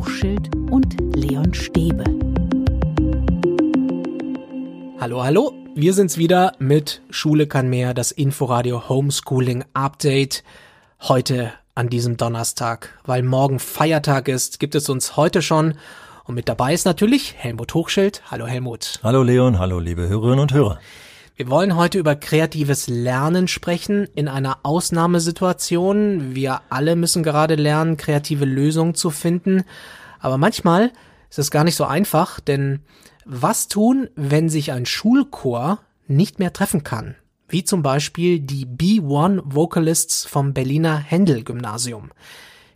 Hochschild und Leon Stäbe. Hallo, hallo, wir sind's wieder mit Schule kann mehr, das Inforadio Homeschooling Update. Heute an diesem Donnerstag, weil morgen Feiertag ist, gibt es uns heute schon. Und mit dabei ist natürlich Helmut Hochschild. Hallo Helmut. Hallo Leon, hallo liebe Hörerinnen und Hörer. Wir wollen heute über kreatives Lernen sprechen in einer Ausnahmesituation. Wir alle müssen gerade lernen, kreative Lösungen zu finden. Aber manchmal ist es gar nicht so einfach, denn was tun, wenn sich ein Schulchor nicht mehr treffen kann? Wie zum Beispiel die B1 Vocalists vom Berliner Händel Gymnasium.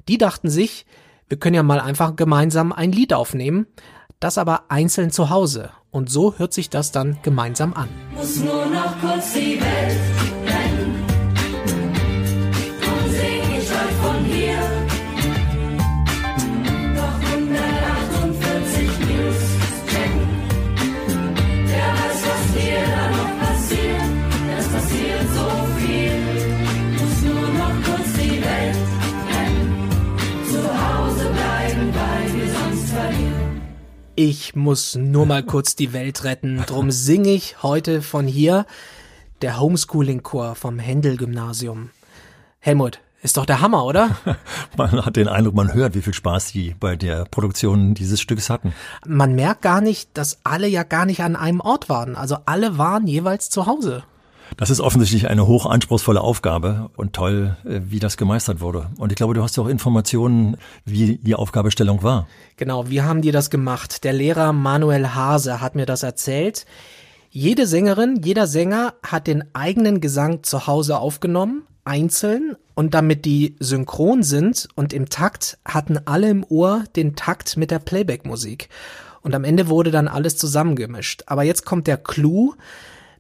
Die dachten sich, wir können ja mal einfach gemeinsam ein Lied aufnehmen, das aber einzeln zu Hause. Und so hört sich das dann gemeinsam an. Muss nur noch kurz die Welt Ich muss nur mal kurz die Welt retten. Drum singe ich heute von hier der Homeschooling-Chor vom Händel-Gymnasium. Helmut, ist doch der Hammer, oder? Man hat den Eindruck, man hört, wie viel Spaß die bei der Produktion dieses Stücks hatten. Man merkt gar nicht, dass alle ja gar nicht an einem Ort waren. Also alle waren jeweils zu Hause. Das ist offensichtlich eine hochanspruchsvolle Aufgabe und toll, äh, wie das gemeistert wurde. Und ich glaube, du hast ja auch Informationen, wie die Aufgabestellung war. Genau, wie haben die das gemacht? Der Lehrer Manuel Hase hat mir das erzählt. Jede Sängerin, jeder Sänger hat den eigenen Gesang zu Hause aufgenommen, einzeln, und damit die synchron sind und im Takt, hatten alle im Ohr den Takt mit der Playback-Musik. Und am Ende wurde dann alles zusammengemischt. Aber jetzt kommt der Clou,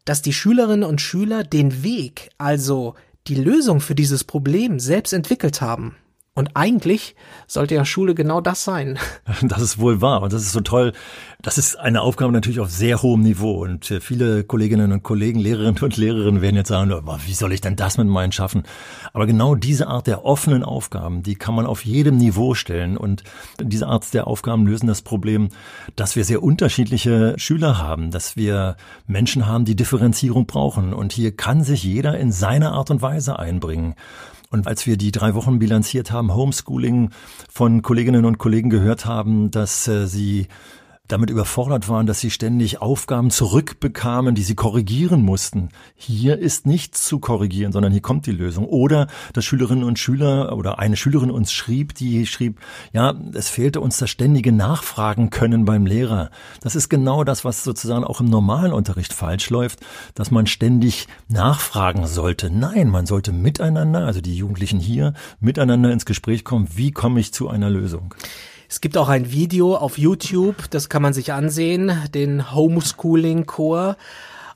dass die Schülerinnen und Schüler den Weg, also die Lösung für dieses Problem selbst entwickelt haben. Und eigentlich sollte ja Schule genau das sein. Das ist wohl wahr und das ist so toll. Das ist eine Aufgabe natürlich auf sehr hohem Niveau und äh, viele Kolleginnen und Kollegen, Lehrerinnen und Lehrerinnen werden jetzt sagen, wie soll ich denn das mit meinen schaffen? Aber genau diese Art der offenen Aufgaben, die kann man auf jedem Niveau stellen und diese Art der Aufgaben lösen das Problem, dass wir sehr unterschiedliche Schüler haben, dass wir Menschen haben, die Differenzierung brauchen und hier kann sich jeder in seiner Art und Weise einbringen. Und als wir die drei Wochen bilanziert haben, Homeschooling von Kolleginnen und Kollegen gehört haben, dass äh, sie damit überfordert waren, dass sie ständig Aufgaben zurückbekamen, die sie korrigieren mussten. Hier ist nichts zu korrigieren, sondern hier kommt die Lösung. Oder dass Schülerinnen und Schüler oder eine Schülerin uns schrieb, die schrieb, ja, es fehlte uns das ständige Nachfragen können beim Lehrer. Das ist genau das, was sozusagen auch im normalen Unterricht falsch läuft, dass man ständig nachfragen sollte. Nein, man sollte miteinander, also die Jugendlichen hier, miteinander ins Gespräch kommen, wie komme ich zu einer Lösung. Es gibt auch ein Video auf YouTube, das kann man sich ansehen, den Homeschooling-Chor.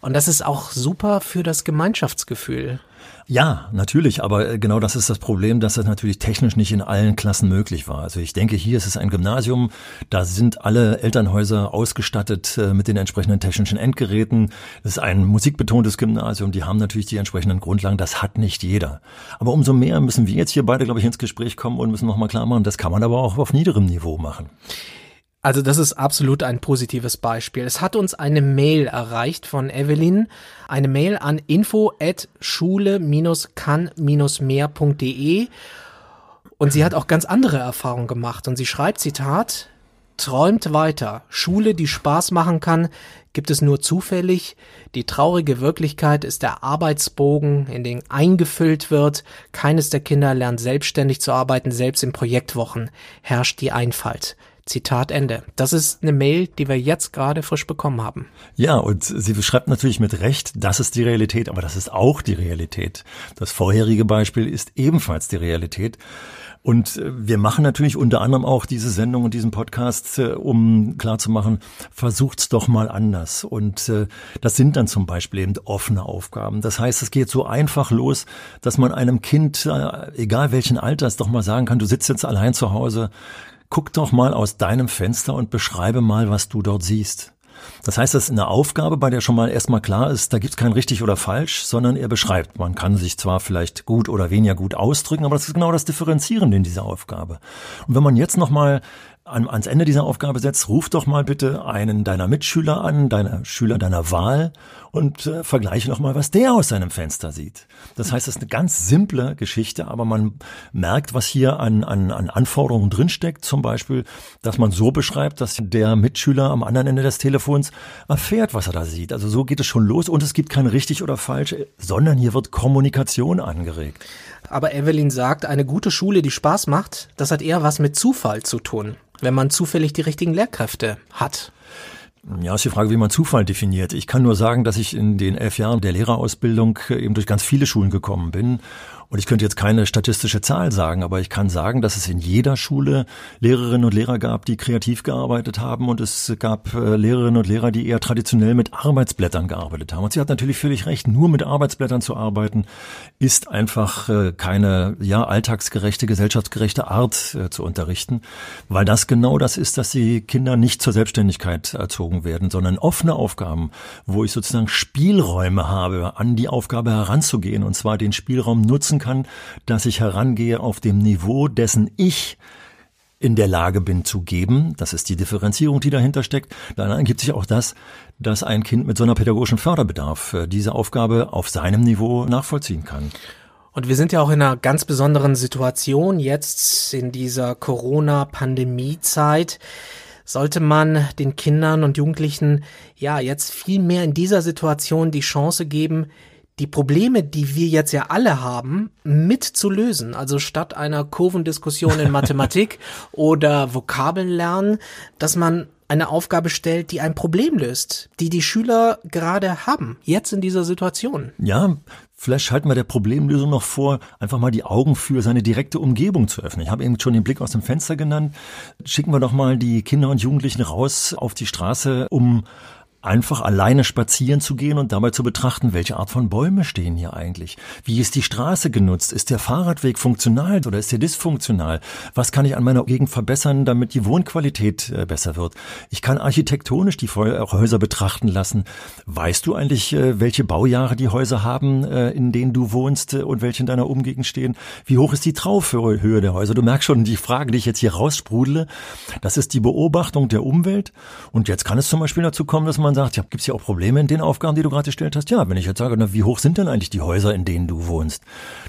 Und das ist auch super für das Gemeinschaftsgefühl. Ja, natürlich, aber äh, genau das ist das Problem, dass das natürlich technisch nicht in allen Klassen möglich war. Also ich denke, hier ist es ein Gymnasium, da sind alle Elternhäuser ausgestattet äh, mit den entsprechenden technischen Endgeräten. Es ist ein musikbetontes Gymnasium, die haben natürlich die entsprechenden Grundlagen, das hat nicht jeder. Aber umso mehr müssen wir jetzt hier beide, glaube ich, ins Gespräch kommen und müssen nochmal klar machen, das kann man aber auch auf niederem Niveau machen. Also das ist absolut ein positives Beispiel. Es hat uns eine Mail erreicht von Evelyn, eine Mail an info at schule-kann-mehr.de und sie hat auch ganz andere Erfahrungen gemacht und sie schreibt, Zitat, träumt weiter. Schule, die Spaß machen kann, gibt es nur zufällig. Die traurige Wirklichkeit ist der Arbeitsbogen, in den eingefüllt wird. Keines der Kinder lernt selbstständig zu arbeiten, selbst in Projektwochen herrscht die Einfalt. Zitat Ende. Das ist eine Mail, die wir jetzt gerade frisch bekommen haben. Ja, und sie beschreibt natürlich mit Recht, das ist die Realität, aber das ist auch die Realität. Das vorherige Beispiel ist ebenfalls die Realität. Und äh, wir machen natürlich unter anderem auch diese Sendung und diesen Podcast, äh, um klarzumachen, versucht's doch mal anders. Und äh, das sind dann zum Beispiel eben offene Aufgaben. Das heißt, es geht so einfach los, dass man einem Kind, egal welchen Alters, doch mal sagen kann, du sitzt jetzt allein zu Hause, guck doch mal aus deinem Fenster und beschreibe mal, was du dort siehst. Das heißt, das ist eine Aufgabe, bei der schon mal erstmal klar ist, da gibt es kein richtig oder falsch, sondern er beschreibt. Man kann sich zwar vielleicht gut oder weniger gut ausdrücken, aber das ist genau das Differenzierende in dieser Aufgabe. Und wenn man jetzt nochmal an, ans Ende dieser Aufgabe setzt, ruf doch mal bitte einen deiner Mitschüler an, deiner Schüler deiner Wahl und äh, vergleiche noch mal, was der aus seinem Fenster sieht. Das heißt, es ist eine ganz simple Geschichte, aber man merkt, was hier an, an, an Anforderungen drinsteckt. Zum Beispiel, dass man so beschreibt, dass der Mitschüler am anderen Ende des Telefons erfährt, was er da sieht. Also so geht es schon los und es gibt kein richtig oder falsch, sondern hier wird Kommunikation angeregt. Aber Evelyn sagt, eine gute Schule, die Spaß macht, das hat eher was mit Zufall zu tun, wenn man zufällig die richtigen Lehrkräfte hat. Ja, ist die Frage, wie man Zufall definiert. Ich kann nur sagen, dass ich in den elf Jahren der Lehrerausbildung eben durch ganz viele Schulen gekommen bin und ich könnte jetzt keine statistische Zahl sagen, aber ich kann sagen, dass es in jeder Schule Lehrerinnen und Lehrer gab, die kreativ gearbeitet haben. Und es gab äh, Lehrerinnen und Lehrer, die eher traditionell mit Arbeitsblättern gearbeitet haben. Und sie hat natürlich völlig recht, nur mit Arbeitsblättern zu arbeiten, ist einfach äh, keine ja alltagsgerechte, gesellschaftsgerechte Art äh, zu unterrichten, weil das genau das ist, dass die Kinder nicht zur Selbstständigkeit erzogen werden, sondern offene Aufgaben, wo ich sozusagen Spielräume habe, an die Aufgabe heranzugehen. Und zwar den Spielraum nutzen nutzen kann, dass ich herangehe auf dem Niveau, dessen ich in der Lage bin zu geben. Das ist die Differenzierung, die dahinter steckt. Dann ergibt sich auch das, dass ein Kind mit so einer pädagogischen Förderbedarf äh, diese Aufgabe auf seinem Niveau nachvollziehen kann. Und wir sind ja auch in einer ganz besonderen Situation jetzt in dieser Corona-Pandemie-Zeit. Sollte man den Kindern und Jugendlichen ja jetzt viel mehr in dieser Situation die Chance geben, die Probleme, die wir jetzt ja alle haben, mit zu lösen. Also statt einer Kurvendiskussion in Mathematik oder Vokabeln lernen, dass man eine Aufgabe stellt, die ein Problem löst, die die Schüler gerade haben, jetzt in dieser Situation. Ja, Vielleicht schalten wir der Problemlösung noch vor, einfach mal die Augen für seine direkte Umgebung zu öffnen. Ich habe eben schon den Blick aus dem Fenster genannt. Schicken wir doch mal die Kinder und Jugendlichen raus auf die Straße, um einfach alleine spazieren zu gehen und dabei zu betrachten, welche Art von Bäume stehen hier eigentlich? Wie ist die Straße genutzt? Ist der Fahrradweg funktional oder ist der dysfunktional? Was kann ich an meiner Gegend verbessern, damit die Wohnqualität äh, besser wird? Ich kann architektonisch die Häuser betrachten lassen. Weißt du eigentlich, äh, welche Baujahre die Häuser haben, äh, in denen du wohnst und welche in deiner Umgegend stehen? Wie hoch ist die Traufhöhe der Häuser? Du merkst schon, die Frage, die ich jetzt hier raussprudele, das ist die Beobachtung der Umwelt. Und jetzt kann es zum Beispiel dazu kommen, dass man sagt, ja, gibt es ja auch Probleme in den Aufgaben, die du gerade gestellt hast? Ja, wenn ich jetzt sage, na, wie hoch sind denn eigentlich die Häuser, in denen du wohnst?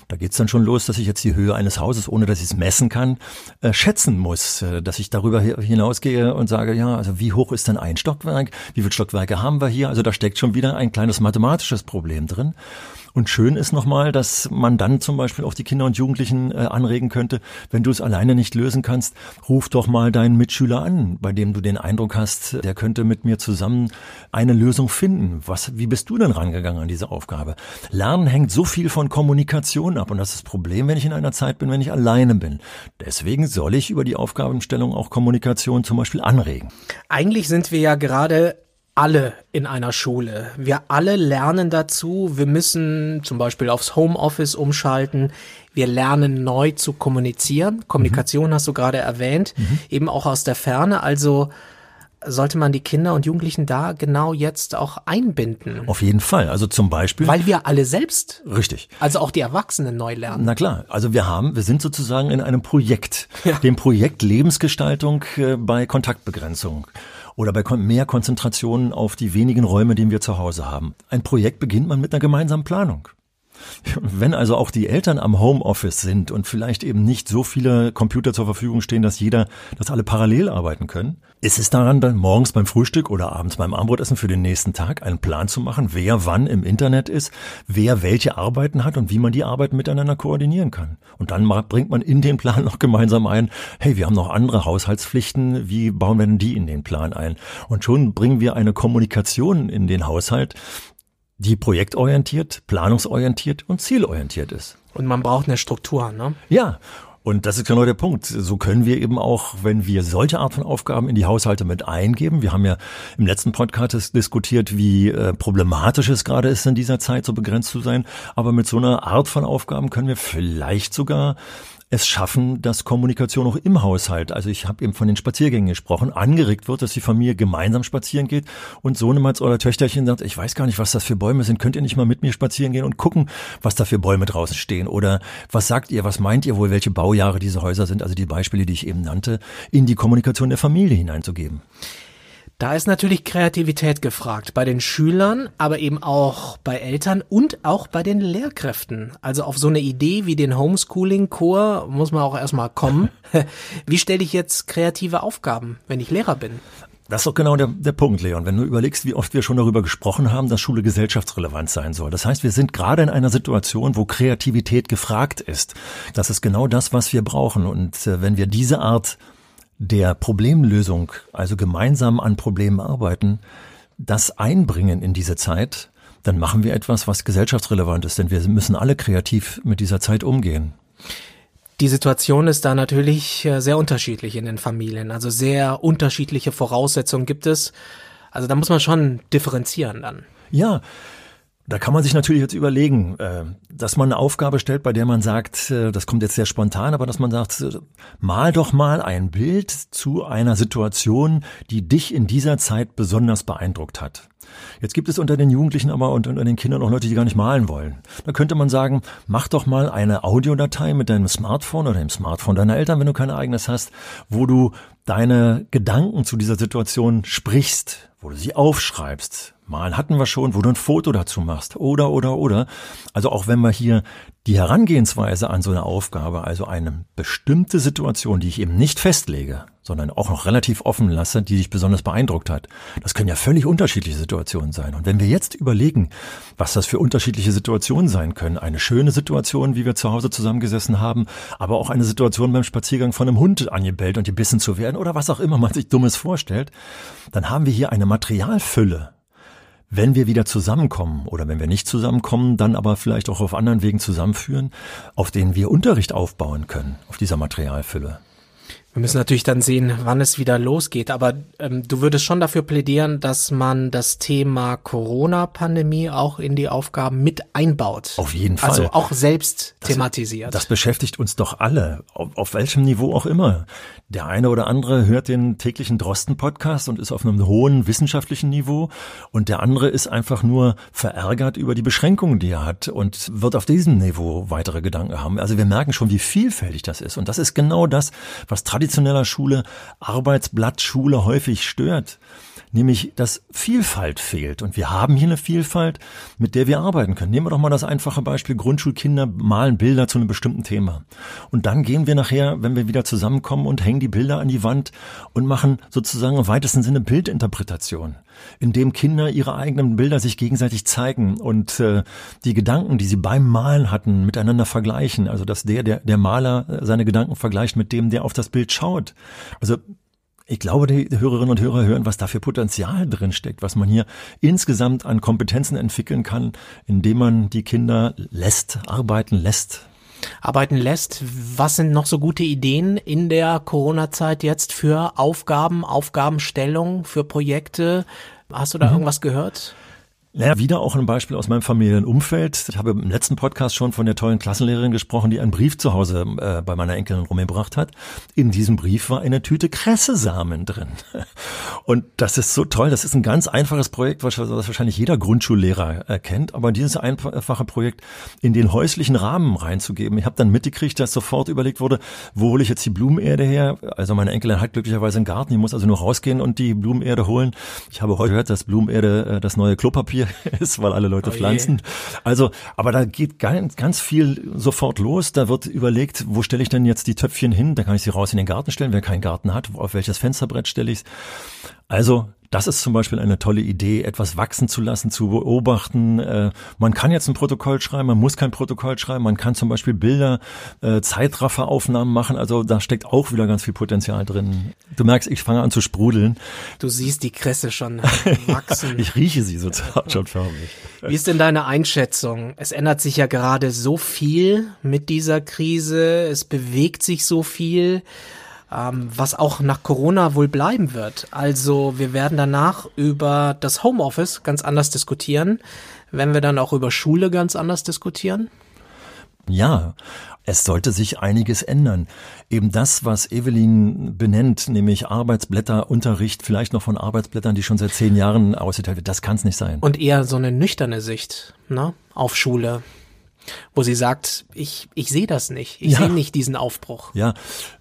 Da geht's dann schon los, dass ich jetzt die Höhe eines Hauses, ohne dass ich es messen kann, äh, schätzen muss. Äh, dass ich darüber hinausgehe und sage, ja, also wie hoch ist denn ein Stockwerk? Wie viele Stockwerke haben wir hier? Also da steckt schon wieder ein kleines mathematisches Problem drin. Und schön ist nochmal, dass man dann zum Beispiel auch die Kinder und Jugendlichen äh, anregen könnte, wenn du es alleine nicht lösen kannst, ruf doch mal deinen Mitschüler an, bei dem du den Eindruck hast, der könnte mit mir zusammen eine Lösung finden. Was, wie bist du denn rangegangen an diese Aufgabe? Lernen hängt so viel von Kommunikation ab und das ist das Problem, wenn ich in einer Zeit bin, wenn ich alleine bin. Deswegen soll ich über die Aufgabenstellung auch Kommunikation zum Beispiel anregen. Eigentlich sind wir ja gerade alle in einer Schule. Wir alle lernen dazu. Wir müssen zum Beispiel aufs Homeoffice umschalten. Wir lernen neu zu kommunizieren. Kommunikation mhm. hast du gerade erwähnt, mhm. eben auch aus der Ferne. Also sollte man die Kinder und Jugendlichen da genau jetzt auch einbinden. Auf jeden Fall. Also zum Beispiel. Weil wir alle selbst. Richtig. Also auch die Erwachsenen neu lernen. Na klar. Also wir haben, wir sind sozusagen in einem Projekt. Ja. Dem Projekt Lebensgestaltung äh, bei Kontaktbegrenzung oder bei mehr Konzentration auf die wenigen Räume, die wir zu Hause haben. Ein Projekt beginnt man mit einer gemeinsamen Planung. Wenn also auch die Eltern am Homeoffice sind und vielleicht eben nicht so viele Computer zur Verfügung stehen, dass jeder, dass alle parallel arbeiten können, ist es daran, dann morgens beim Frühstück oder abends beim Abendbrotessen für den nächsten Tag einen Plan zu machen, wer wann im Internet ist, wer welche Arbeiten hat und wie man die Arbeiten miteinander koordinieren kann. Und dann bringt man in den Plan noch gemeinsam ein, hey, wir haben noch andere Haushaltspflichten, wie bauen wir denn die in den Plan ein? Und schon bringen wir eine Kommunikation in den Haushalt, die projektorientiert, planungsorientiert und zielorientiert ist. Und man braucht eine Struktur, ne? Ja. Und das ist genau der Punkt. So können wir eben auch, wenn wir solche Art von Aufgaben in die Haushalte mit eingeben. Wir haben ja im letzten Podcast diskutiert, wie äh, problematisch es gerade ist, in dieser Zeit so begrenzt zu sein. Aber mit so einer Art von Aufgaben können wir vielleicht sogar es schaffen, dass Kommunikation auch im Haushalt, also ich habe eben von den Spaziergängen gesprochen, angeregt wird, dass die Familie gemeinsam spazieren geht. Und Sohnemanns oder Töchterchen sagt, ich weiß gar nicht, was das für Bäume sind, könnt ihr nicht mal mit mir spazieren gehen und gucken, was da für Bäume draußen stehen? Oder was sagt ihr, was meint ihr wohl, welche Baujahre diese Häuser sind, also die Beispiele, die ich eben nannte, in die Kommunikation der Familie hineinzugeben. Da ist natürlich Kreativität gefragt bei den Schülern, aber eben auch bei Eltern und auch bei den Lehrkräften. Also auf so eine Idee wie den Homeschooling-Chor muss man auch erstmal kommen. Wie stelle ich jetzt kreative Aufgaben, wenn ich Lehrer bin? Das ist doch genau der, der Punkt, Leon. Wenn du überlegst, wie oft wir schon darüber gesprochen haben, dass Schule gesellschaftsrelevant sein soll. Das heißt, wir sind gerade in einer Situation, wo Kreativität gefragt ist. Das ist genau das, was wir brauchen. Und äh, wenn wir diese Art der Problemlösung, also gemeinsam an Problemen arbeiten, das einbringen in diese Zeit, dann machen wir etwas, was gesellschaftsrelevant ist, denn wir müssen alle kreativ mit dieser Zeit umgehen. Die Situation ist da natürlich äh, sehr unterschiedlich in den Familien. Also sehr unterschiedliche Voraussetzungen gibt es. Also da muss man schon differenzieren dann. Ja, da kann man sich natürlich jetzt überlegen, äh, dass man eine Aufgabe stellt, bei der man sagt, äh, das kommt jetzt sehr spontan, aber dass man sagt, äh, mal doch mal ein Bild zu einer Situation, die dich in dieser Zeit besonders beeindruckt hat. Jetzt gibt es unter den Jugendlichen aber und unter den Kindern auch Leute, die gar nicht malen wollen. Da könnte man sagen, mach doch mal eine Audiodatei mit deinem Smartphone oder dem Smartphone deiner Eltern, wenn du kein eigenes hast, wo du deine Gedanken zu dieser Situation sprichst, wo du sie aufschreibst, Malen hatten wir schon, wo du ein Foto dazu machst. Oder, oder, oder. Also auch wenn wir hier die Herangehensweise an so eine Aufgabe, also eine bestimmte Situation, die ich eben nicht festlege, sondern auch noch relativ offen lasse, die dich besonders beeindruckt hat. Das können ja völlig unterschiedliche Situationen sein. Und wenn wir jetzt überlegen, was das für unterschiedliche Situationen sein können, eine schöne Situation, wie wir zu Hause zusammengesessen haben, aber auch eine Situation beim Spaziergang von einem Hund angebellt und gebissen zu werden oder was auch immer man sich Dummes vorstellt, dann haben wir hier eine Materialfülle, wenn wir wieder zusammenkommen oder wenn wir nicht zusammenkommen, dann aber vielleicht auch auf anderen Wegen zusammenführen, auf denen wir Unterricht aufbauen können, auf dieser Materialfülle. Wir müssen natürlich dann sehen, wann es wieder losgeht. Aber ähm, du würdest schon dafür plädieren, dass man das Thema Corona-Pandemie auch in die Aufgaben mit einbaut. Auf jeden Fall. Also auch selbst das, thematisiert. Das beschäftigt uns doch alle, auf, auf welchem Niveau auch immer. Der eine oder andere hört den täglichen Drosten-Podcast und ist auf einem hohen wissenschaftlichen Niveau und der andere ist einfach nur verärgert über die Beschränkungen, die er hat und wird auf diesem Niveau weitere Gedanken haben. Also wir merken schon, wie vielfältig das ist. Und das ist genau das, was traditioneller Schule, Arbeitsblattschule häufig stört nämlich dass Vielfalt fehlt. Und wir haben hier eine Vielfalt, mit der wir arbeiten können. Nehmen wir doch mal das einfache Beispiel, Grundschulkinder malen Bilder zu einem bestimmten Thema. Und dann gehen wir nachher, wenn wir wieder zusammenkommen und hängen die Bilder an die Wand und machen sozusagen im weitesten Sinne Bildinterpretation, indem Kinder ihre eigenen Bilder sich gegenseitig zeigen und äh, die Gedanken, die sie beim Malen hatten, miteinander vergleichen. Also dass der, der, der Maler seine Gedanken vergleicht mit dem, der auf das Bild schaut. Also ich glaube, die Hörerinnen und Hörer hören, was da für Potenzial drin steckt, was man hier insgesamt an Kompetenzen entwickeln kann, indem man die Kinder lässt, arbeiten lässt. Arbeiten lässt. Was sind noch so gute Ideen in der Corona-Zeit jetzt für Aufgaben, Aufgabenstellung, für Projekte? Hast du da mhm. irgendwas gehört? Ja, wieder auch ein Beispiel aus meinem Familienumfeld. Ich habe im letzten Podcast schon von der tollen Klassenlehrerin gesprochen, die einen Brief zu Hause äh, bei meiner Enkelin rumgebracht hat. In diesem Brief war eine Tüte Kressesamen drin. Und das ist so toll. Das ist ein ganz einfaches Projekt, was, was wahrscheinlich jeder Grundschullehrer äh, kennt. Aber dieses einfache Projekt in den häuslichen Rahmen reinzugeben. Ich habe dann mitgekriegt, dass sofort überlegt wurde, wo hole ich jetzt die Blumenerde her? Also meine Enkelin hat glücklicherweise einen Garten. Die muss also nur rausgehen und die Blumenerde holen. Ich habe heute gehört, dass Blumenerde äh, das neue Klopapier Klopapier ist, weil alle Leute oh pflanzen. Also, aber da geht ganz, ganz viel sofort los. Da wird überlegt, wo stelle ich denn jetzt die Töpfchen hin? Da kann ich sie raus in den Garten stellen, wer keinen Garten hat. Auf welches Fensterbrett stelle ich Also das ist zum Beispiel eine tolle Idee, etwas wachsen zu lassen, zu beobachten. Äh, man kann jetzt ein Protokoll schreiben, man muss kein Protokoll schreiben, man kann zum Beispiel Bilder, äh, Zeitrafferaufnahmen machen. Also da steckt auch wieder ganz viel Potenzial drin. Du merkst, ich fange an zu sprudeln. Du siehst die Kresse schon wachsen. ich rieche sie sozusagen schon förmlich. Wie ist denn deine Einschätzung? Es ändert sich ja gerade so viel mit dieser Krise. Es bewegt sich so viel ähm, was auch nach Corona wohl bleiben wird. Also wir werden danach über das Homeoffice ganz anders diskutieren, wenn wir dann auch über Schule ganz anders diskutieren. Ja, es sollte sich einiges ändern. Eben das, was Evelyn benennt, nämlich Arbeitsblätter, Unterricht, vielleicht noch von Arbeitsblättern, die schon seit zehn Jahren ausgeteilt wird, das kann es nicht sein. Und eher so eine nüchterne Sicht ne, auf Schule, wo sie sagt, ich, ich sehe das nicht, ich Ja. sehe nicht diesen Aufbruch. Ja,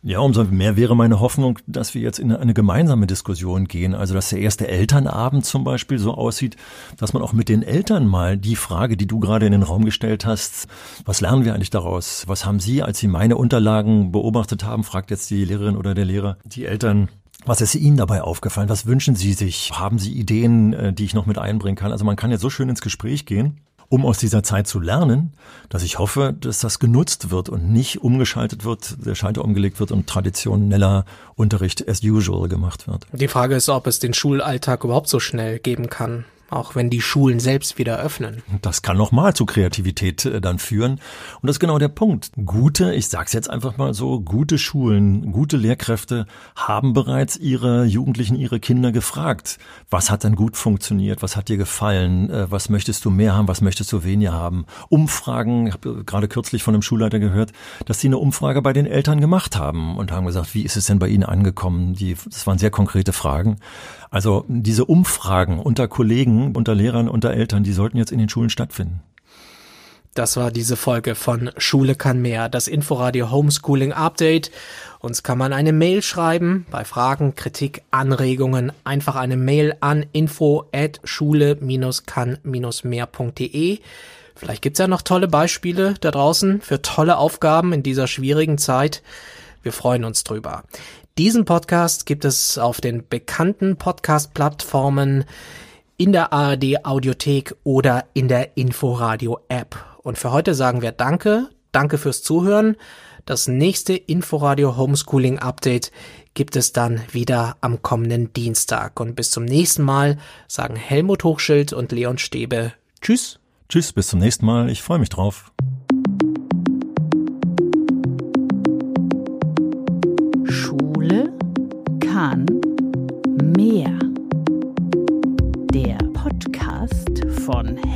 ja, umso mehr wäre meine Hoffnung, dass wir jetzt in eine gemeinsame Diskussion gehen. Also, dass der erste Elternabend zum Beispiel so aussieht, dass man auch mit den Eltern mal die Frage, die du gerade in den Raum gestellt hast, was lernen wir eigentlich daraus? Was haben Sie, als Sie meine Unterlagen beobachtet haben, fragt jetzt die Lehrerin oder der Lehrer, die Eltern, was ist Ihnen dabei aufgefallen? Was wünschen Sie sich? Haben Sie Ideen, äh, die ich noch mit einbringen kann? Also man kann jetzt so schön ins Gespräch gehen um aus dieser Zeit zu lernen, dass ich hoffe, dass das genutzt wird und nicht umgeschaltet wird, der Schalter umgelegt wird und traditioneller Unterricht as usual gemacht wird. Die Frage ist, ob es den Schulalltag überhaupt so schnell geben kann, auch wenn die Schulen selbst wieder öffnen. Das kann nochmal zu Kreativität äh, dann führen. Und das ist genau der Punkt. Gute, ich sag's jetzt einfach mal so, gute Schulen, gute Lehrkräfte haben bereits ihre Jugendlichen, ihre Kinder gefragt, was hat denn gut funktioniert, was hat dir gefallen, äh, was möchtest du mehr haben, was möchtest du weniger haben. Umfragen, ich habe gerade kürzlich von einem Schulleiter gehört, dass sie eine Umfrage bei den Eltern gemacht haben und haben gesagt, wie ist es denn bei ihnen angekommen? Die, das waren sehr konkrete Fragen. Also diese Umfragen unter Kollegen, unter Lehrern, unter Eltern, die sollten jetzt in den Schulen stattfinden. Das war diese Folge von Schule kann mehr, das Inforadio Homeschooling Update. Uns kann man eine Mail schreiben bei Fragen, Kritik, Anregungen. Einfach eine Mail an info at schule-kann-mehr.de. Vielleicht gibt's ja noch tolle Beispiele da draußen für tolle Aufgaben in dieser schwierigen Zeit. Wir freuen uns drüber. Diesen Podcast gibt es auf den bekannten Podcast-Plattformen in der ARD Audiothek oder in der Inforadio App. Und für heute sagen wir Danke, danke fürs Zuhören. Das nächste Inforadio Homeschooling Update gibt es dann wieder am kommenden Dienstag. Und bis zum nächsten Mal sagen Helmut Hochschild und Leon Stäbe Tschüss. Tschüss, bis zum nächsten Mal. Ich freue mich drauf.